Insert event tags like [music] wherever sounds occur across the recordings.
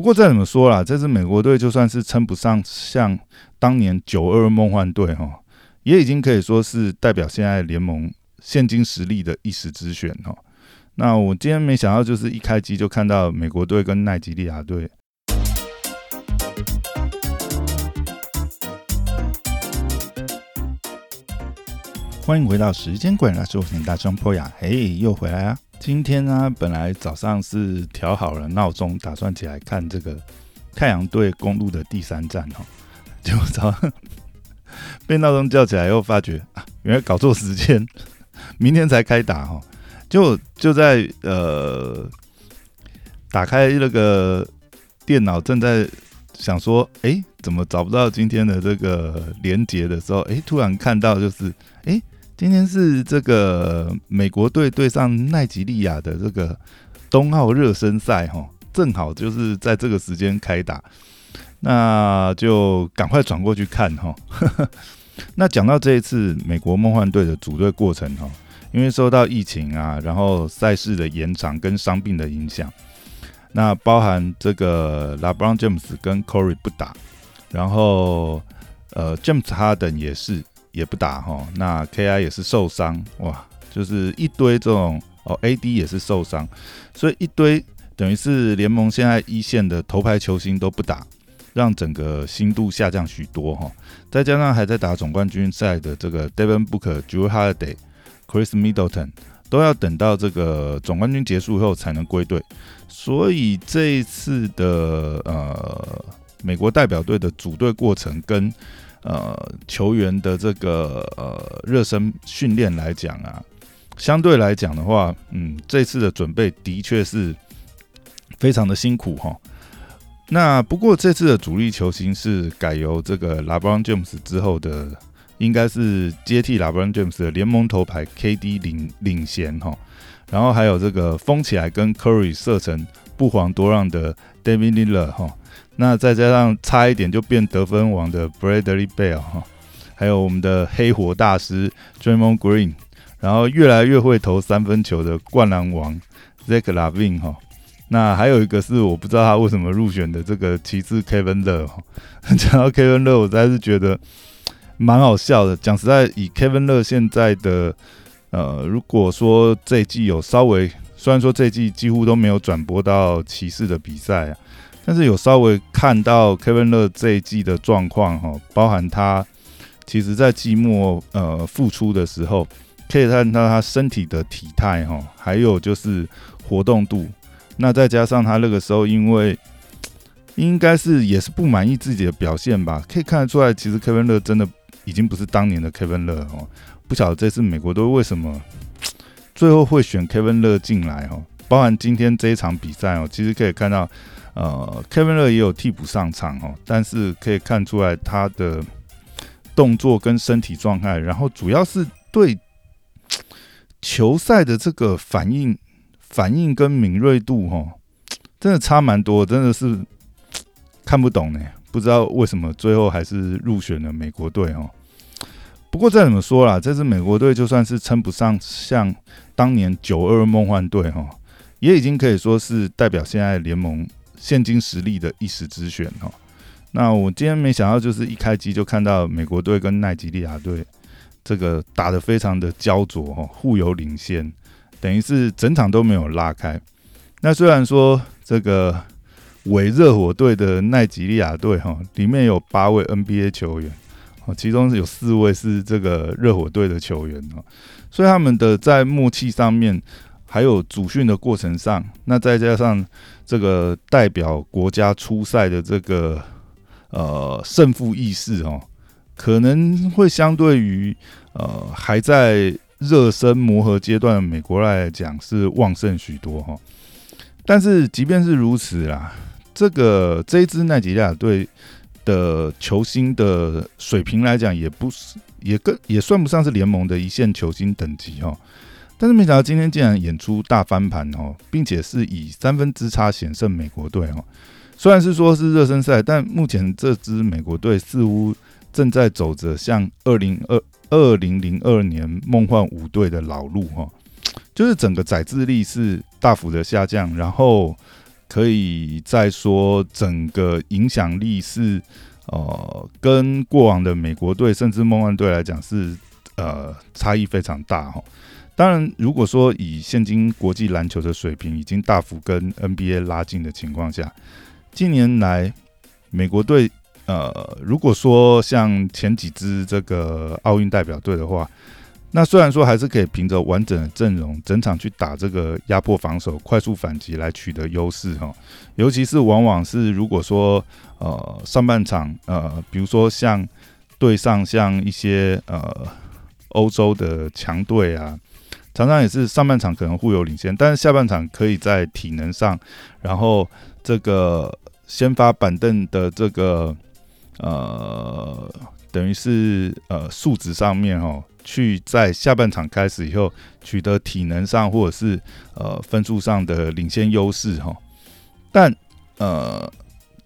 不过再怎么说啦，这支美国队就算是称不上像当年九二梦幻队哈，也已经可以说是代表现在联盟现今实力的一时之选哈。那我今天没想到，就是一开机就看到美国队跟奈及利亚队。欢迎回到时间管理大师我田大张坡雅，嘿，又回来啊！今天呢，本来早上是调好了闹钟，打算起来看这个太阳队公路的第三站哦，[laughs] 结果早上被闹钟叫起来，又发觉，原来搞错时间，明天才开打哈。就就在呃，打开那个电脑，正在想说，哎，怎么找不到今天的这个连接的时候，哎，突然看到就是，哎。今天是这个美国队对上奈及利亚的这个冬奥热身赛哈，正好就是在这个时间开打，那就赶快转过去看哈。[laughs] 那讲到这一次美国梦幻队的组队过程哈，因为受到疫情啊，然后赛事的延长跟伤病的影响，那包含这个拉布朗詹姆斯跟 Corey 不打，然后呃 James Harden 也是。也不打哈，那 KI 也是受伤哇，就是一堆这种哦，AD 也是受伤，所以一堆等于是联盟现在一线的头牌球星都不打，让整个心度下降许多哈。再加上还在打总冠军赛的这个 Devin Booker、Drew Holiday、Chris Middleton 都要等到这个总冠军结束后才能归队，所以这一次的呃美国代表队的组队过程跟呃，球员的这个呃热身训练来讲啊，相对来讲的话，嗯，这次的准备的确是非常的辛苦哈。那不过这次的主力球星是改由这个拉布朗詹姆斯之后的，应该是接替拉布朗詹姆斯的联盟头牌 KD 领领衔哈。然后还有这个封起来跟 Curry 射程不遑多让的 David Lillard 哈。那再加上差一点就变得分王的 Bradley Beal 哈，还有我们的黑火大师 Draymond Green，然后越来越会投三分球的灌篮王 Zach l a v i n 哈，那还有一个是我不知道他为什么入选的这个骑士 Kevin L，[laughs] 讲到 Kevin L，我实在是觉得蛮好笑的。讲实在，以 Kevin L 现在的呃，如果说这一季有稍微，虽然说这一季几乎都没有转播到骑士的比赛啊。但是有稍微看到 Kevin 乐这一季的状况哈，包含他其实在季末呃复出的时候，可以看到他身体的体态哈，还有就是活动度。那再加上他那个时候，因为应该是也是不满意自己的表现吧，可以看得出来，其实 Kevin 乐真的已经不是当年的 Kevin 乐哦。不晓得这次美国队为什么最后会选 Kevin 乐进来哦，包含今天这一场比赛哦，其实可以看到。呃，Kevin 乐也有替补上场哦，但是可以看出来他的动作跟身体状态，然后主要是对球赛的这个反应、反应跟敏锐度，哈，真的差蛮多，真的是 [tsk] 看不懂呢。不知道为什么最后还是入选了美国队哦。不过再怎么说啦，这支美国队就算是称不上像当年九二梦幻队哈，也已经可以说是代表现在联盟。现今实力的一时之选哈，那我今天没想到，就是一开机就看到美国队跟奈及利亚队这个打得非常的焦灼哈，互有领先，等于是整场都没有拉开。那虽然说这个伪热火队的奈及利亚队哈，里面有八位 NBA 球员，其中有四位是这个热火队的球员哦，所以他们的在默契上面。还有主训的过程上，那再加上这个代表国家出赛的这个呃胜负意识哦，可能会相对于呃还在热身磨合阶段的美国来讲是旺盛许多哈。但是即便是如此啦，这个这支奈吉利亚队的球星的水平来讲，也不是也跟也算不上是联盟的一线球星等级哈。但是没想到今天竟然演出大翻盘哦，并且是以三分之差险胜美国队哦。虽然是说是热身赛，但目前这支美国队似乎正在走着像二零二二零零二年梦幻五队的老路哈，就是整个载智力是大幅的下降，然后可以再说整个影响力是呃，跟过往的美国队甚至梦幻队来讲是呃差异非常大哈。当然，如果说以现今国际篮球的水平已经大幅跟 NBA 拉近的情况下，近年来美国队呃，如果说像前几支这个奥运代表队的话，那虽然说还是可以凭着完整的阵容，整场去打这个压迫防守、快速反击来取得优势哈。尤其是往往是如果说呃上半场呃，比如说像对上像一些呃欧洲的强队啊。常常也是上半场可能互有领先，但是下半场可以在体能上，然后这个先发板凳的这个呃，等于是呃素质上面哦，去在下半场开始以后取得体能上或者是呃分数上的领先优势哈。但呃，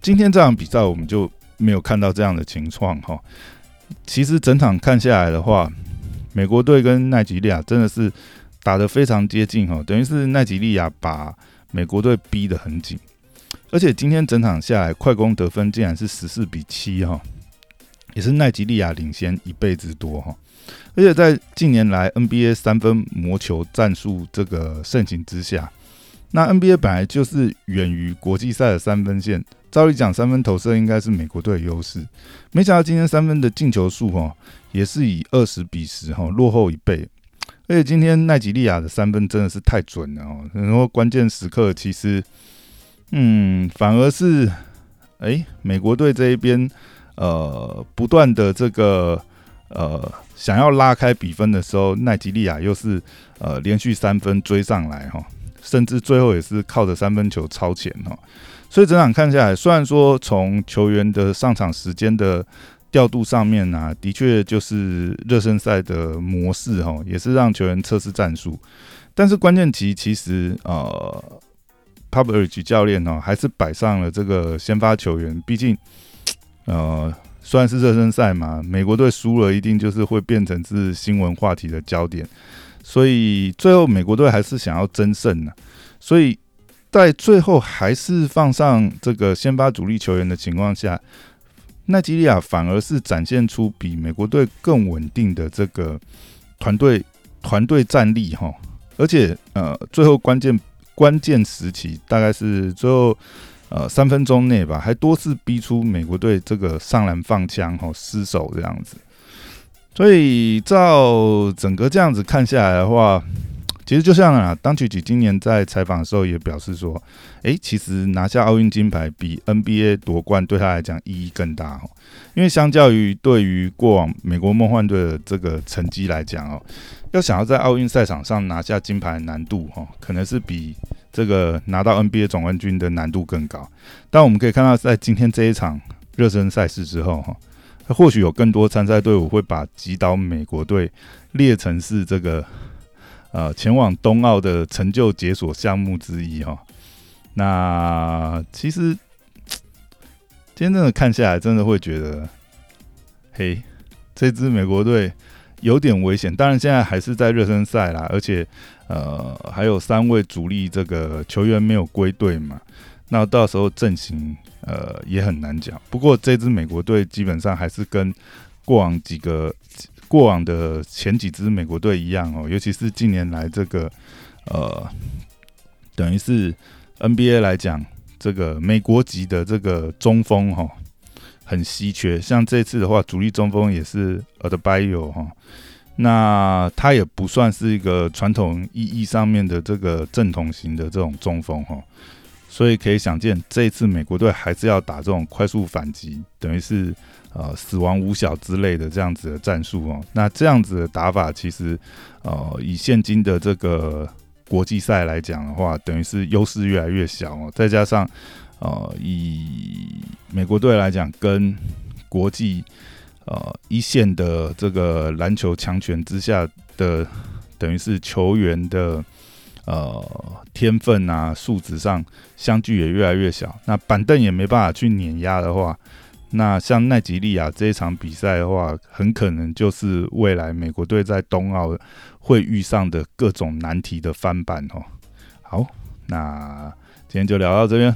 今天这场比赛我们就没有看到这样的情况哈。其实整场看下来的话。美国队跟奈吉利亚真的是打得非常接近哈，等于是奈吉利亚把美国队逼得很紧，而且今天整场下来快攻得分竟然是十四比七哈，也是奈吉利亚领先一倍之多哈，而且在近年来 NBA 三分魔球战术这个盛行之下，那 NBA 本来就是远于国际赛的三分线。照理讲，三分投射应该是美国队的优势，没想到今天三分的进球数哈，也是以二十比十哈落后一倍。而且今天奈吉利亚的三分真的是太准了哦，很多关键时刻其实，嗯，反而是哎美国队这一边呃不断的这个呃想要拉开比分的时候，奈吉利亚又是呃连续三分追上来哈，甚至最后也是靠着三分球超前哈。所以整场看下来，虽然说从球员的上场时间的调度上面呢，的确就是热身赛的模式哈，也是让球员测试战术。但是关键期其实呃 p u b l i c 教练呢还是摆上了这个先发球员，毕竟呃虽然是热身赛嘛，美国队输了一定就是会变成是新闻话题的焦点，所以最后美国队还是想要争胜呢，所以。在最后还是放上这个先发主力球员的情况下，奈吉利亚反而是展现出比美国队更稳定的这个团队团队战力哈，而且呃最后关键关键时期大概是最后呃三分钟内吧，还多次逼出美国队这个上篮放枪哈失手这样子，所以照整个这样子看下来的话。其实就像啊，当曲奇今年在采访的时候也表示说，诶，其实拿下奥运金牌比 NBA 夺冠对他来讲意义更大哦。因为相较于对于过往美国梦幻队的这个成绩来讲哦，要想要在奥运赛场上拿下金牌难度哦，可能是比这个拿到 NBA 总冠军的难度更高。但我们可以看到，在今天这一场热身赛事之后哈，或许有更多参赛队伍会把击倒美国队列成是这个。呃，前往冬奥的成就解锁项目之一哈。那其实今天真的看下来，真的会觉得，嘿，这支美国队有点危险。当然，现在还是在热身赛啦，而且呃，还有三位主力这个球员没有归队嘛。那到时候阵型呃也很难讲。不过这支美国队基本上还是跟过往几个。过往的前几支美国队一样哦，尤其是近年来这个呃，等于是 NBA 来讲，这个美国籍的这个中锋哈很稀缺。像这次的话，主力中锋也是 Adbio 哈，那他也不算是一个传统意义上面的这个正统型的这种中锋哈，所以可以想见，这一次美国队还是要打这种快速反击，等于是。呃，死亡五小之类的这样子的战术哦，那这样子的打法其实，呃，以现今的这个国际赛来讲的话，等于是优势越来越小哦。再加上，呃，以美国队来讲，跟国际呃一线的这个篮球强权之下的，等于是球员的呃天分啊素质上相距也越来越小，那板凳也没办法去碾压的话。那像奈吉利亚这一场比赛的话，很可能就是未来美国队在冬奥会遇上的各种难题的翻版哦。好，那。今天就聊到这边，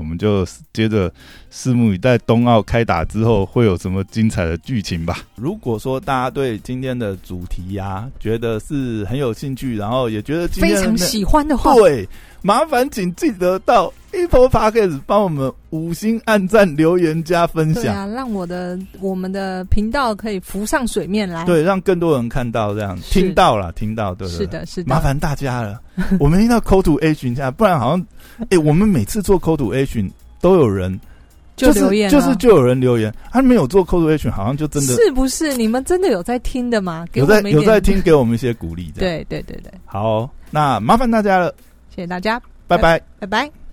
我们就接着拭目以待冬奥开打之后会有什么精彩的剧情吧。如果说大家对今天的主题呀、觉得是很有兴趣，然后也觉得今天非常喜欢的话，对，麻烦请记得到 Apple Podcast 帮我们五星按赞、留言加分享，对啊，让我的我们的频道可以浮上水面来。，对，让更多人看到，这样听到了，听到，对是的，是的，麻烦大家了，我们一定要 call to action 一下，不然好像，哎、我们每次做 call to action 都有人就是留言了就是就有人留言，他没有做 call to action，好像就真的是不是？你们真的有在听的吗？有在有在听，给我们一些鼓励。[laughs] 对对对对，好哦、那麻烦大家了，谢谢大家，拜拜。拜拜。